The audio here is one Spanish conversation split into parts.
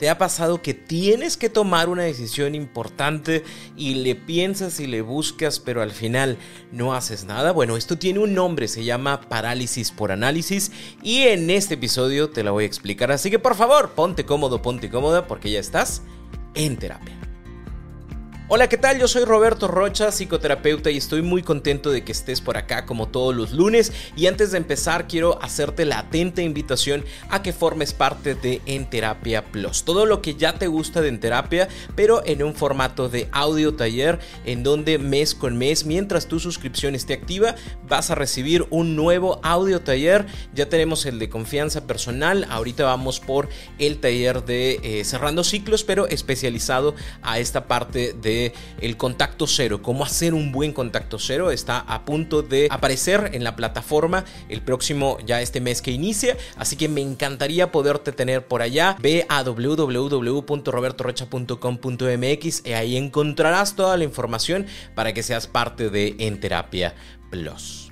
¿Te ha pasado que tienes que tomar una decisión importante y le piensas y le buscas, pero al final no haces nada? Bueno, esto tiene un nombre, se llama parálisis por análisis y en este episodio te la voy a explicar. Así que por favor, ponte cómodo, ponte cómoda porque ya estás en terapia. Hola, ¿qué tal? Yo soy Roberto Rocha, psicoterapeuta y estoy muy contento de que estés por acá como todos los lunes. Y antes de empezar, quiero hacerte la atenta invitación a que formes parte de En Terapia Plus. Todo lo que ya te gusta de En Terapia, pero en un formato de audio taller, en donde mes con mes, mientras tu suscripción esté activa, vas a recibir un nuevo audio taller. Ya tenemos el de confianza personal, ahorita vamos por el taller de eh, cerrando ciclos, pero especializado a esta parte de el contacto cero, cómo hacer un buen contacto cero, está a punto de aparecer en la plataforma el próximo ya este mes que inicia, así que me encantaría poderte tener por allá. Ve a www.robertorocha.com.mx y ahí encontrarás toda la información para que seas parte de En Terapia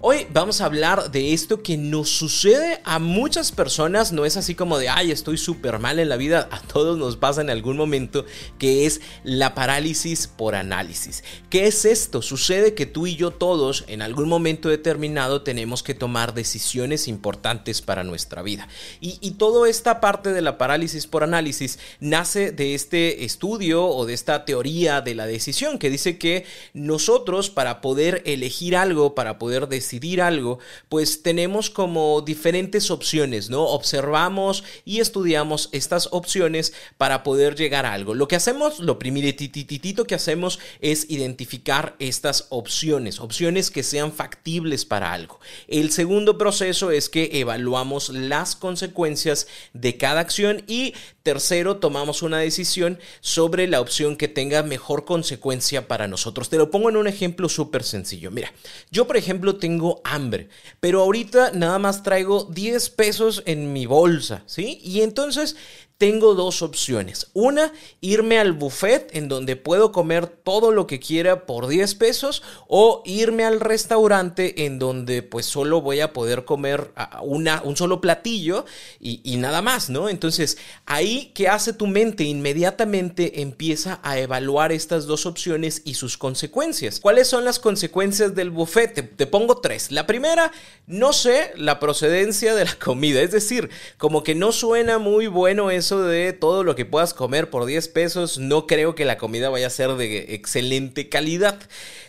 Hoy vamos a hablar de esto que nos sucede a muchas personas, no es así como de, ay, estoy súper mal en la vida, a todos nos pasa en algún momento, que es la parálisis por análisis. ¿Qué es esto? Sucede que tú y yo todos en algún momento determinado tenemos que tomar decisiones importantes para nuestra vida. Y, y toda esta parte de la parálisis por análisis nace de este estudio o de esta teoría de la decisión que dice que nosotros para poder elegir algo, para poder decidir algo, pues tenemos como diferentes opciones, ¿no? Observamos y estudiamos estas opciones para poder llegar a algo. Lo que hacemos, lo primerititito que hacemos es identificar estas opciones, opciones que sean factibles para algo. El segundo proceso es que evaluamos las consecuencias de cada acción y tercero, tomamos una decisión sobre la opción que tenga mejor consecuencia para nosotros. Te lo pongo en un ejemplo súper sencillo. Mira, yo por ejemplo, tengo hambre, pero ahorita nada más traigo 10 pesos en mi bolsa, ¿sí? Y entonces tengo dos opciones. Una, irme al buffet en donde puedo comer todo lo que quiera por 10 pesos o irme al restaurante en donde pues solo voy a poder comer una, un solo platillo y, nada más, ¿no? Entonces ahí, ¿qué hace tu mente? Inmediatamente empieza a evaluar estas dos opciones y sus consecuencias. ¿Cuáles son las consecuencias del buffet? Te, te pongo tres. La primera, no sé la procedencia de la comida, es decir, como que no suena muy bueno eso de todo lo que puedas comer por 10 pesos, no creo que la comida vaya a ser de excelente calidad.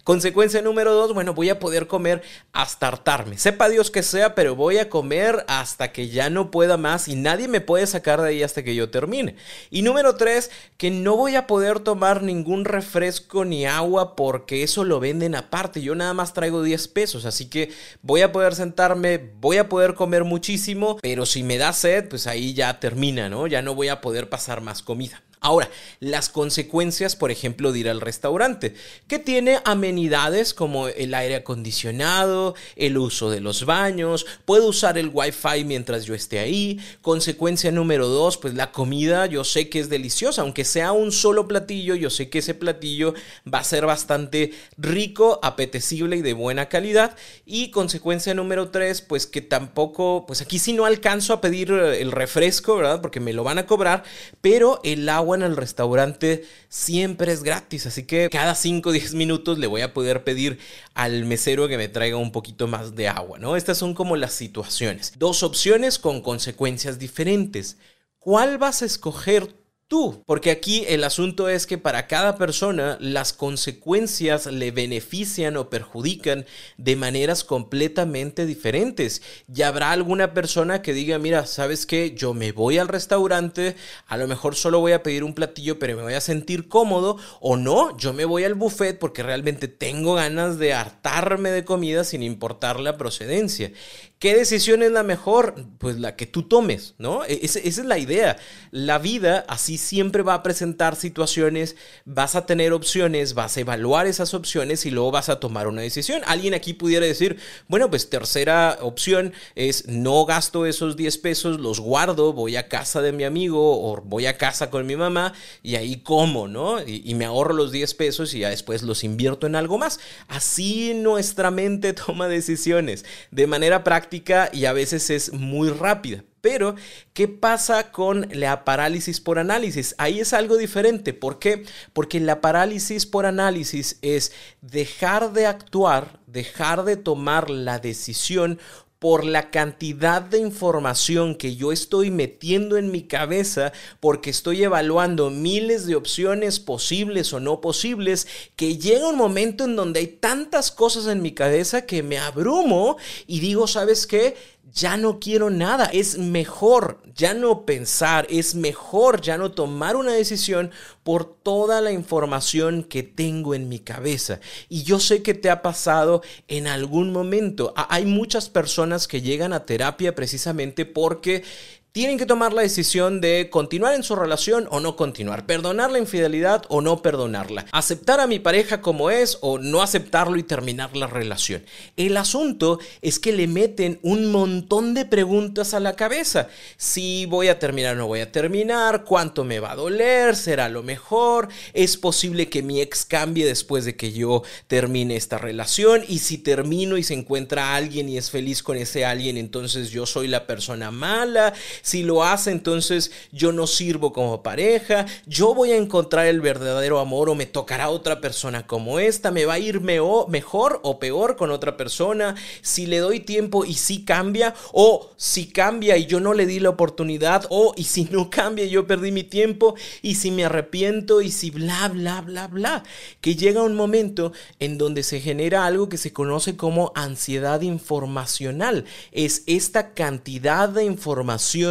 Consecuencia número 2, bueno, voy a poder comer hasta hartarme. Sepa Dios que sea, pero voy a comer hasta que ya no pueda más y nadie me puede sacar de ahí hasta que yo termine. Y número 3, que no voy a poder tomar ningún refresco ni agua porque eso lo venden aparte. Yo nada más traigo 10 pesos, así que voy a poder sentarme, voy a poder comer muchísimo, pero si me da sed, pues ahí ya termina, ¿no? Ya no voy a poder pasar más comida. Ahora, las consecuencias, por ejemplo, de ir al restaurante, que tiene amenidades como el aire acondicionado, el uso de los baños, puedo usar el wifi mientras yo esté ahí. Consecuencia número dos, pues la comida yo sé que es deliciosa, aunque sea un solo platillo, yo sé que ese platillo va a ser bastante rico, apetecible y de buena calidad. Y consecuencia número tres, pues que tampoco, pues aquí sí no alcanzo a pedir el refresco, ¿verdad? Porque me lo van a cobrar, pero el agua en el restaurante siempre es gratis, así que cada 5 o 10 minutos le voy a poder pedir al mesero que me traiga un poquito más de agua, ¿no? Estas son como las situaciones. Dos opciones con consecuencias diferentes. ¿Cuál vas a escoger tú, porque aquí el asunto es que para cada persona las consecuencias le benefician o perjudican de maneras completamente diferentes. Y habrá alguna persona que diga, mira, ¿sabes qué? Yo me voy al restaurante, a lo mejor solo voy a pedir un platillo, pero me voy a sentir cómodo, o no, yo me voy al buffet porque realmente tengo ganas de hartarme de comida sin importar la procedencia. ¿Qué decisión es la mejor? Pues la que tú tomes, ¿no? E-, esa, esa es la idea. La vida así siempre va a presentar situaciones, vas a tener opciones, vas a evaluar esas opciones y luego vas a tomar una decisión. Alguien aquí pudiera decir, bueno, pues tercera opción es no gasto esos 10 pesos, los guardo, voy a casa de mi amigo o voy a casa con mi mamá y ahí como, ¿no? Y, y me ahorro los 10 pesos y ya después los invierto en algo más. Así nuestra mente toma decisiones de manera práctica y a veces es muy rápida. Pero, ¿qué pasa con la parálisis por análisis? Ahí es algo diferente. ¿Por qué? Porque la parálisis por análisis es dejar de actuar, dejar de tomar la decisión por la cantidad de información que yo estoy metiendo en mi cabeza, porque estoy evaluando miles de opciones posibles o no posibles, que llega un momento en donde hay tantas cosas en mi cabeza que me abrumo y digo, ¿sabes qué? Ya no quiero nada. Es mejor ya no pensar, es mejor ya no tomar una decisión por toda la información que tengo en mi cabeza. Y yo sé que te ha pasado en algún momento. Hay muchas personas que llegan a terapia precisamente porque tienen que tomar la decisión de continuar en su relación o no continuar, perdonar la infidelidad o no perdonarla, aceptar a mi pareja como es o no aceptarlo y terminar la relación. El asunto es que le meten un montón de preguntas a la cabeza. Si voy a terminar o no voy a terminar, cuánto me va a doler, será lo mejor, es posible que mi ex cambie después de que yo termine esta relación y si termino y se encuentra alguien y es feliz con ese alguien, entonces yo soy la persona mala si lo hace, entonces yo no sirvo como pareja, yo voy a encontrar el verdadero amor o me tocará otra persona como esta, me va a ir mejor o peor con otra persona, si le doy tiempo y si cambia, o si cambia y yo no le di la oportunidad, o y si no cambia y yo perdí mi tiempo, y si me arrepiento, y si bla, bla, bla, bla, que llega un momento en donde se genera algo que se conoce como ansiedad informacional, es esta cantidad de información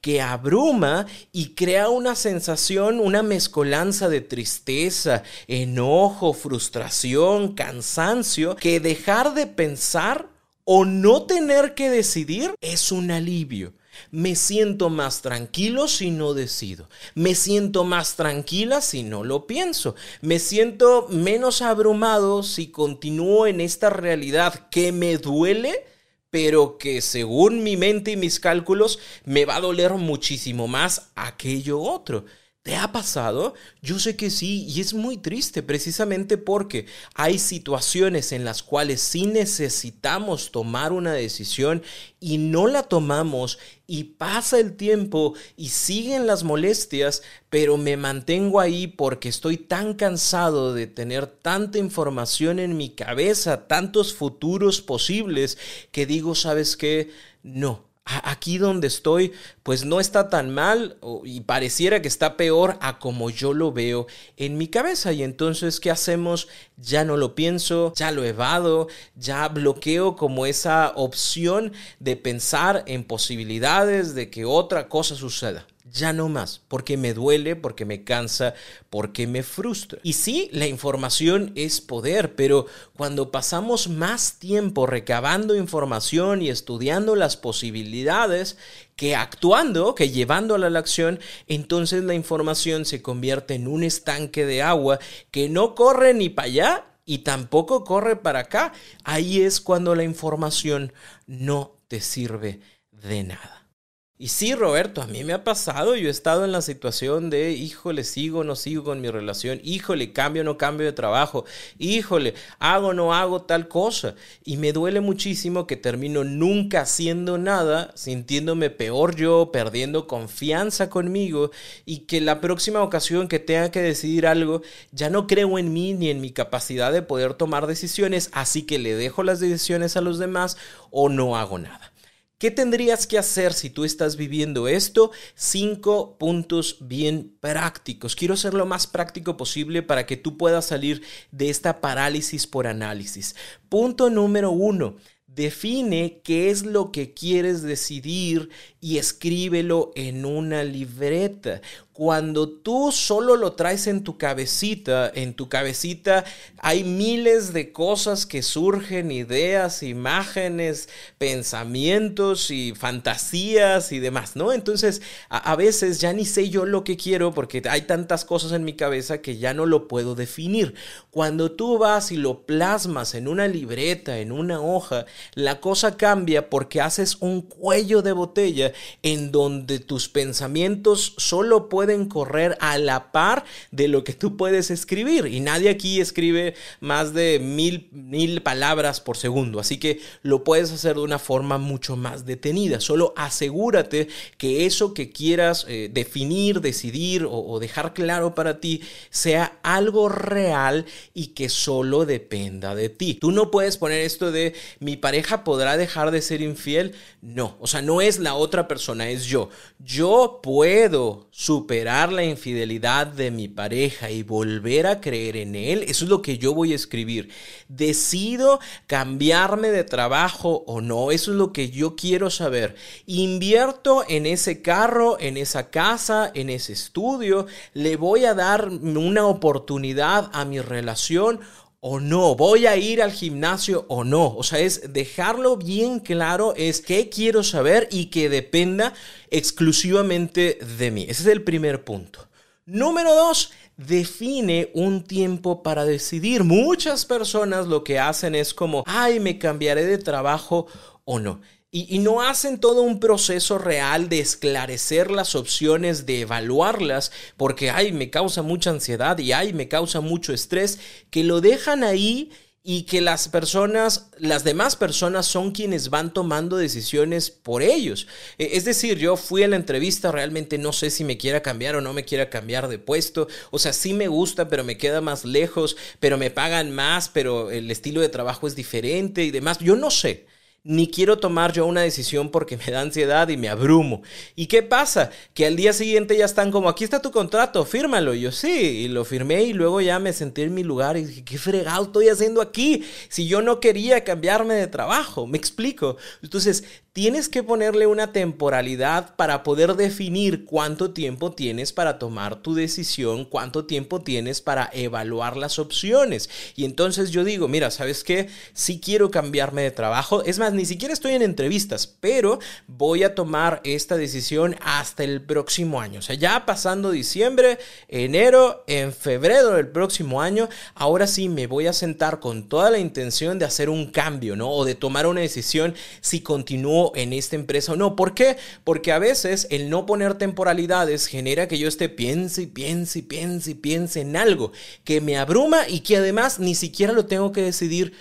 que abruma y crea una sensación, una mezcolanza de tristeza, enojo, frustración, cansancio, que dejar de pensar o no tener que decidir es un alivio. Me siento más tranquilo si no decido. Me siento más tranquila si no lo pienso. Me siento menos abrumado si continúo en esta realidad que me duele pero que según mi mente y mis cálculos me va a doler muchísimo más aquello otro. ¿Te ha pasado? Yo sé que sí, y es muy triste precisamente porque hay situaciones en las cuales sí necesitamos tomar una decisión y no la tomamos y pasa el tiempo y siguen las molestias, pero me mantengo ahí porque estoy tan cansado de tener tanta información en mi cabeza, tantos futuros posibles, que digo, ¿sabes qué? No, aquí donde estoy, pues no está tan mal y pareciera que está peor a como yo lo veo en mi cabeza. Y entonces, ¿qué hacemos? Ya no lo pienso, ya lo evado, ya bloqueo como esa opción de pensar en posibilidades de que otra cosa suceda ya no más, porque me duele, porque me cansa, porque me frustra. Y sí, la información es poder, pero cuando pasamos más tiempo recabando información y estudiando las posibilidades que actuando, que llevándola a la acción, entonces la información se convierte en un estanque de agua que no corre ni para allá y tampoco corre para acá. Ahí es cuando la información no te sirve de nada. Y sí, Roberto, a mí me ha pasado, yo he estado en la situación de, híjole, sigo no sigo con mi relación, híjole, cambio no cambio de trabajo, híjole, hago no hago tal cosa. Y me duele muchísimo que termino nunca haciendo nada, sintiéndome peor yo, perdiendo confianza conmigo y que la próxima ocasión que tenga que decidir algo, ya no creo en mí ni en mi capacidad de poder tomar decisiones, así que le dejo las decisiones a los demás o no hago nada. ¿Qué tendrías que hacer si tú estás viviendo esto? Cinco puntos bien prácticos. Quiero ser lo más práctico posible para que tú puedas salir de esta parálisis por análisis. Punto número uno. Define qué es lo que quieres decidir y escríbelo en una libreta cuando tú solo lo traes en tu cabecita, en tu cabecita hay miles de cosas que surgen, ideas, imágenes, pensamientos y fantasías y demás, ¿no? Entonces, a, veces ya ni sé yo lo que quiero porque hay tantas cosas en mi cabeza que ya no lo puedo definir. Cuando tú vas y lo plasmas en una libreta, en una hoja, La cosa cambia porque haces un cuello de botella en donde tus pensamientos solo pueden correr a la par de lo que tú puedes escribir. Y nadie aquí escribe más de mil, mil palabras por segundo. Así que lo puedes hacer de una forma mucho más detenida. Solo asegúrate que eso que quieras eh, definir, decidir o, o dejar claro para ti sea algo real y que solo dependa de ti. Tú no puedes poner esto de mi pareja podrá dejar de ser infiel. No, o sea, no es la otra persona, es yo. Yo puedo superar la infidelidad de mi pareja y volver a creer en él. Eso es lo que yo voy a escribir. Decido cambiarme de trabajo o no. Eso es lo que yo quiero saber. Invierto en ese carro, en esa casa, en ese estudio. Le voy a dar una oportunidad a mi relación o no, voy a ir al gimnasio o no. O sea, es dejarlo bien claro, es qué quiero saber y que dependa exclusivamente de mí. Ese es el primer punto. Número dos, define un tiempo para decidir. Muchas personas lo que hacen es como, ay, me cambiaré de trabajo o no. Y, no hacen todo un proceso real de esclarecer las opciones, de evaluarlas, porque, ay, me causa mucha ansiedad y, ay, me causa mucho estrés, que lo dejan ahí y que las personas, las demás personas son quienes van tomando decisiones por ellos. E, es decir, yo fui a la entrevista, realmente no sé si me quiera cambiar o no me quiera cambiar de puesto. O sea, sí me gusta, pero me queda más lejos, pero me pagan más, pero el estilo de trabajo es diferente y demás. Yo no sé ni quiero tomar yo una decisión porque me da ansiedad y me abrumo. ¿Y qué pasa? Que al día siguiente ya están como, aquí está tu contrato, fírmalo. Y yo sí, y lo firmé y luego ya me senté en mi lugar y dije, ¿qué fregado estoy haciendo aquí? Si yo no quería cambiarme de trabajo, me explico. Entonces, tienes que ponerle una temporalidad para poder definir cuánto tiempo tienes para tomar tu decisión, cuánto tiempo tienes para evaluar las opciones. Y entonces yo digo, mira, ¿sabes qué? Si quiero cambiarme de trabajo, es más, ni siquiera estoy en entrevistas, pero voy a tomar esta decisión hasta el próximo año. O sea, ya pasando diciembre, enero, en febrero del próximo año, ahora sí me voy a sentar con toda la intención de hacer un cambio, ¿no? O de tomar una decisión si continúo en esta empresa o no. ¿Por qué? Porque a veces el no poner temporalidades genera que yo esté piense y piense y piense y piense en algo que me abruma y que además ni siquiera lo tengo que decidir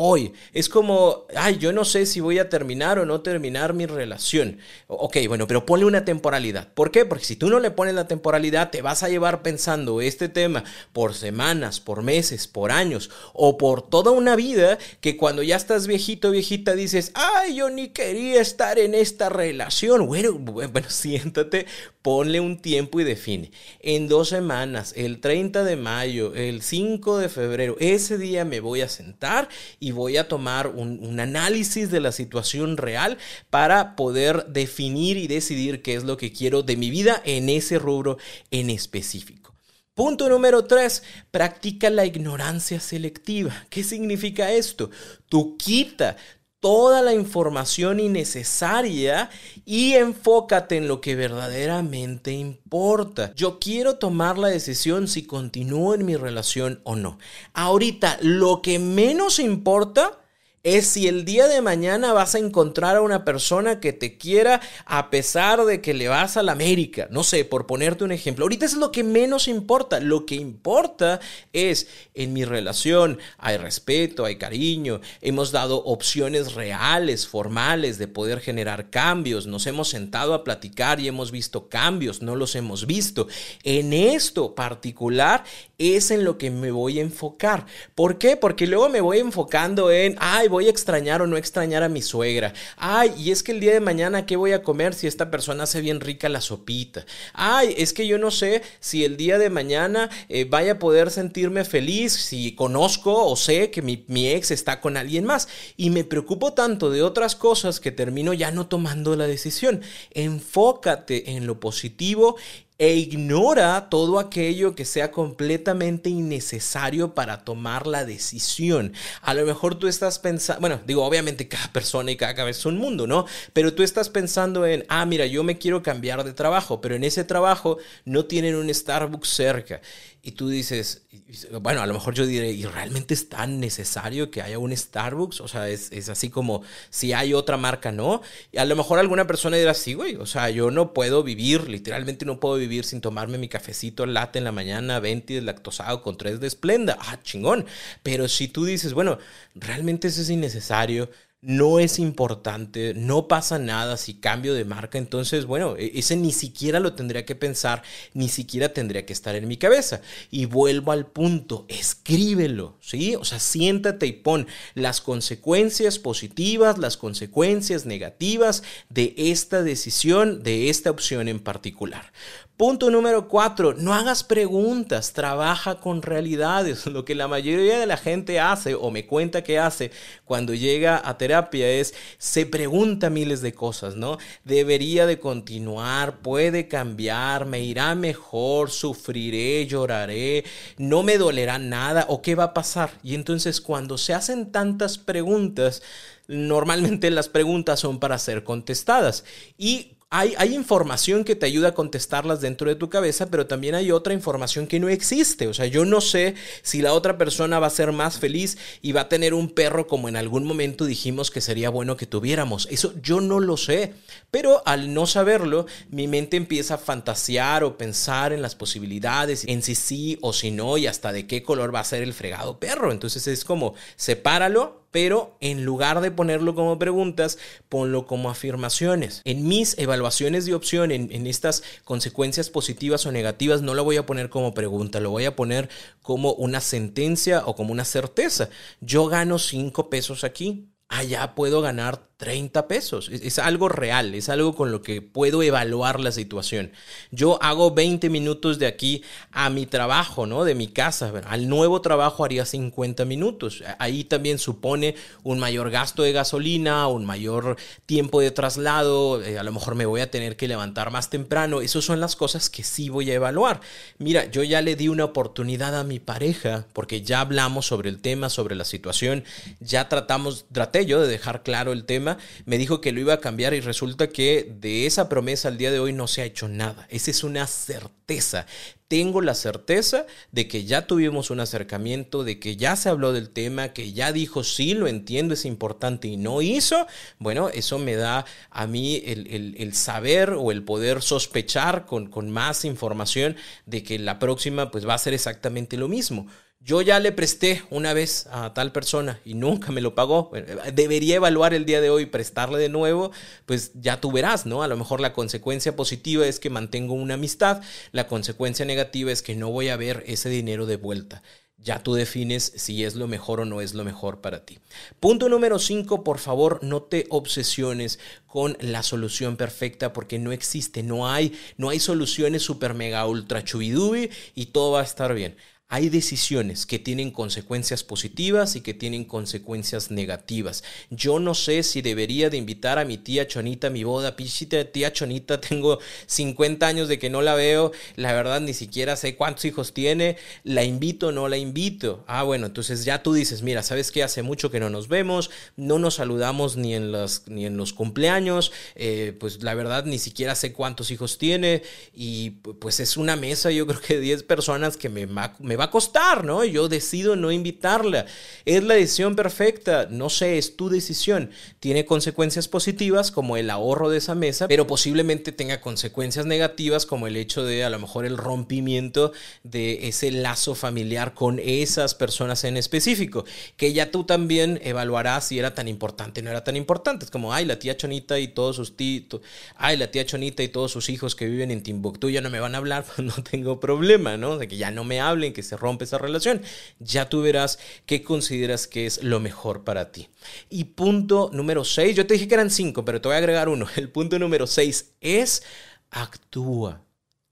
hoy. Es como, ay, yo no sé si voy a terminar o no terminar mi relación. Ok, bueno, pero ponle una temporalidad. ¿Por qué? Porque si tú no le pones la temporalidad, te vas a llevar pensando este tema por semanas, por meses, por años o por toda una vida que cuando ya estás viejito, viejita, dices, ay, yo ni quería estar en esta relación. Bueno, bueno, siéntate, ponle un tiempo y define. En dos semanas, el 30 de mayo, el 5 de febrero, ese día me voy a sentar y y voy a tomar un, análisis de la situación real para poder definir y decidir qué es lo que quiero de mi vida en ese rubro en específico. Punto número 3, practica la ignorancia selectiva. ¿Qué significa esto? Tú quita toda la información innecesaria y enfócate en lo que verdaderamente importa. Yo quiero tomar la decisión si continúo en mi relación o no. Ahorita, lo que menos importa es si el día de mañana vas a encontrar a una persona que te quiera a pesar de que le vas a la América. No sé, por ponerte un ejemplo. Ahorita es lo que menos importa. Lo que importa es en mi relación hay respeto, hay cariño, hemos dado opciones reales, formales de poder generar cambios. Nos hemos sentado a platicar y hemos visto cambios, no los hemos visto. En esto particular es en lo que me voy a enfocar. ¿Por qué? Porque luego me voy enfocando en, voy a extrañar o no extrañar a mi suegra. Ay, y es que el día de mañana, ¿qué voy a comer si esta persona hace bien rica la sopita? Ay, es que yo no sé si el día de mañana eh, vaya a poder sentirme feliz si conozco o sé que mi, mi ex está con alguien más. Y me preocupo tanto de otras cosas que termino ya no tomando la decisión. Enfócate en lo positivo e ignora todo aquello que sea completamente innecesario para tomar la decisión. A lo mejor tú estás pensando, bueno, digo, obviamente cada persona y cada cabeza es un mundo, ¿no? Pero tú estás pensando en, ah, mira, yo me quiero cambiar de trabajo, pero en ese trabajo no tienen un Starbucks cerca. Y tú dices, bueno, a lo mejor yo diré, ¿y realmente es tan necesario que haya un Starbucks? O sea, es, es, así como si hay otra marca, ¿no? Y a lo mejor alguna persona dirá, sí, güey, o sea, yo no puedo vivir, literalmente no puedo vivir sin tomarme mi cafecito latte en la mañana, 20 lactosado con 3 de esplenda. Ah, chingón. Pero si tú dices, bueno, realmente eso es innecesario, no es importante, no pasa nada si cambio de marca, entonces, bueno, e, ese ni siquiera lo tendría que pensar, ni siquiera tendría que estar en mi cabeza. Y vuelvo al punto, escríbelo, ¿sí? O sea, siéntate y pon las consecuencias positivas, las consecuencias negativas de esta decisión, de esta opción en particular. Punto número cuatro, no hagas preguntas, trabaja con realidades. Lo que la mayoría de la gente hace o me cuenta que hace cuando llega a terapia es se pregunta miles de cosas, ¿no? Debería de continuar, puede cambiar, me irá mejor, sufriré, lloraré, no me dolerá nada o qué va a pasar. Y entonces cuando se hacen tantas preguntas, normalmente las preguntas son para ser contestadas. Y hay, información que te ayuda a contestarlas dentro de tu cabeza, pero también hay otra información que no existe. O sea, yo no sé si la otra persona va a ser más feliz y va a tener un perro como en algún momento dijimos que sería bueno que tuviéramos. Eso yo no lo sé. Pero al no saberlo, mi mente empieza a fantasear o pensar en las posibilidades, en si sí o si no y hasta de qué color va a ser el fregado perro. Entonces es como, sepáralo pero en lugar de ponerlo como preguntas, ponlo como afirmaciones. En mis evaluaciones de opción, en, estas consecuencias positivas o negativas, no lo voy a poner como pregunta, lo voy a poner como una sentencia o como una certeza. Yo gano 5 pesos aquí, allá puedo ganar 30 pesos. Es, algo real, es algo con lo que puedo evaluar la situación. Yo hago 20 minutos de aquí a mi trabajo, ¿no? De mi casa. Al nuevo trabajo haría 50 minutos. Ahí también supone un mayor gasto de gasolina, un mayor tiempo de traslado. Eh, a lo mejor me voy a tener que levantar más temprano. Esas son las cosas que sí voy a evaluar. Mira, yo ya le di una oportunidad a mi pareja porque ya hablamos sobre el tema, sobre la situación. Ya tratamos, traté yo de dejar claro el tema me dijo que lo iba a cambiar y resulta que de esa promesa al día de hoy no se ha hecho nada. Esa es una certeza. Tengo la certeza de que ya tuvimos un acercamiento, de que ya se habló del tema, que ya dijo, sí, lo entiendo, es importante y no hizo. Bueno, eso me da a mí el, saber o el poder sospechar con, con más información de que la próxima pues va a ser exactamente lo mismo yo ya le presté una vez a tal persona y nunca me lo pagó, debería evaluar el día de hoy prestarle de nuevo, pues ya tú verás, ¿no? A lo mejor la consecuencia positiva es que mantengo una amistad, la consecuencia negativa es que no voy a ver ese dinero de vuelta. Ya tú defines si es lo mejor o no es lo mejor para ti. Punto número 5, por favor, no te obsesiones con la solución perfecta porque no existe, no hay, no hay soluciones super mega ultra chubidubi y todo va a estar bien hay decisiones que tienen consecuencias positivas y que tienen consecuencias negativas. Yo no sé si debería de invitar a mi tía Chonita a mi boda. Pichita, tía Chonita, tengo 50 años de que no la veo. La verdad ni siquiera sé cuántos hijos tiene. ¿La invito o no la invito? Ah, bueno, entonces ya tú dices, mira, ¿sabes qué? Hace mucho que no nos vemos, no nos saludamos ni en los, ni en los cumpleaños. Eh, pues la verdad ni siquiera sé cuántos hijos tiene. Y pues es una mesa, yo creo que 10 personas que me, me va a costar, ¿no? Yo decido no invitarla. Es la decisión perfecta, no sé, es tu decisión. Tiene consecuencias positivas como el ahorro de esa mesa, pero posiblemente tenga consecuencias negativas como el hecho de a lo mejor el rompimiento de ese lazo familiar con esas personas en específico, que ya tú también evaluarás si era tan importante no era tan importante. Es como, ay, la tía Chonita y todos sus tíos, ay, la tía Chonita y todos sus hijos que viven en Timbuktu ya no me van a hablar, pues no tengo problema, ¿no? De que ya no me hablen, que se rompe esa relación. Ya tú verás qué consideras que es lo mejor para ti. Y punto número 6, yo te dije que eran 5, pero te voy a agregar uno. El punto número 6 es actúa,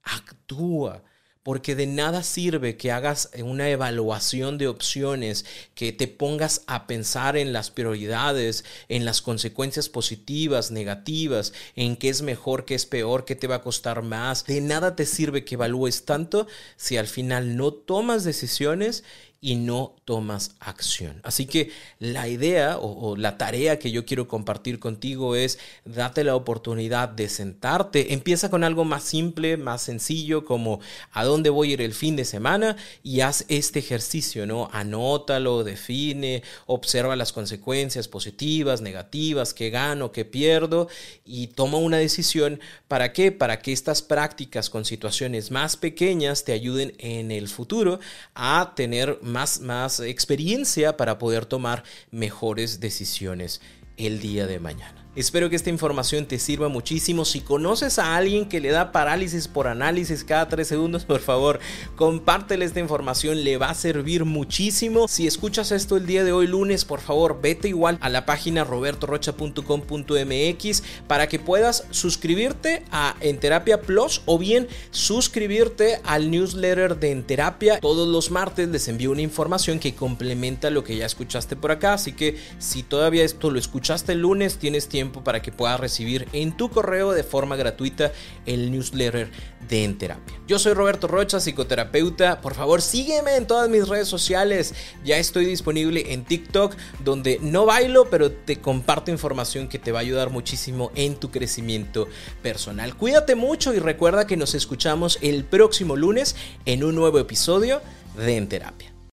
actúa porque de nada sirve que hagas una evaluación de opciones, que te pongas a pensar en las prioridades, en las consecuencias positivas, negativas, en qué es mejor, qué es peor, qué te va a costar más. De nada te sirve que evalúes tanto si al final no tomas decisiones y no tomas acción. Así que la idea o, la tarea que yo quiero compartir contigo es date la oportunidad de sentarte. Empieza con algo más simple, más sencillo, como a dónde voy a ir el fin de semana y haz este ejercicio, ¿no? Anótalo, define, observa las consecuencias positivas, negativas, qué gano, qué pierdo y toma una decisión. ¿Para qué? Para que estas prácticas con situaciones más pequeñas te ayuden en el futuro a tener más, más experiencia para poder tomar mejores decisiones el día de mañana. Espero que esta información te sirva muchísimo. Si conoces a alguien que le da parálisis por análisis cada tres segundos, por favor, compártele esta información, le va a servir muchísimo. Si escuchas esto el día de hoy lunes, por favor, vete igual a la página robertorocha.com.mx para que puedas suscribirte a Enterapia Plus o bien suscribirte al newsletter de Enterapia. Todos los martes les envío una información que complementa lo que ya escuchaste por acá, así que si todavía esto lo escuchaste el lunes, tienes para que puedas recibir en tu correo de forma gratuita el newsletter de En Terapia. Yo soy Roberto Rocha, psicoterapeuta. Por favor, sígueme en todas mis redes sociales. Ya estoy disponible en TikTok, donde no bailo, pero te comparto información que te va a ayudar muchísimo en tu crecimiento personal. Cuídate mucho y recuerda que nos escuchamos el próximo lunes en un nuevo episodio de En Terapia.